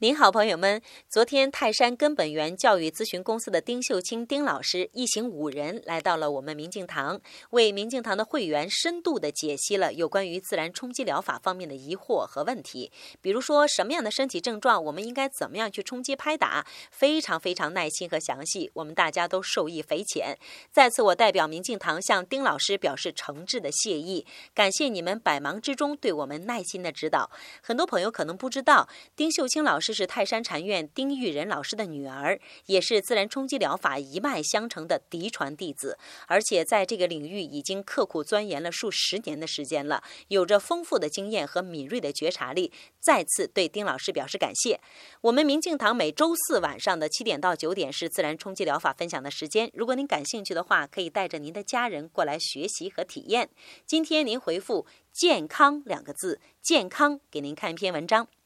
您好，朋友们。昨天，泰山根本源教育咨询公司的丁秀清丁老师一行五人来到了我们明镜堂，为明镜堂的会员深度的解析了有关于自然冲击疗法方面的疑惑和问题。比如说，什么样的身体症状，我们应该怎么样去冲击拍打，非常非常耐心和详细，我们大家都受益匪浅。再次，我代表明镜堂向丁老师表示诚挚的谢意，感谢你们百忙之中对我们耐心的指导。很多朋友可能不知道，丁秀清老师。这是泰山禅院丁玉仁老师的女儿，也是自然冲击疗法一脉相承的嫡传弟子，而且在这个领域已经刻苦钻研了数十年的时间了，有着丰富的经验和敏锐的觉察力。再次对丁老师表示感谢。我们明镜堂每周四晚上的七点到九点是自然冲击疗法分享的时间，如果您感兴趣的话，可以带着您的家人过来学习和体验。今天您回复“健康”两个字，健康给您看一篇文章。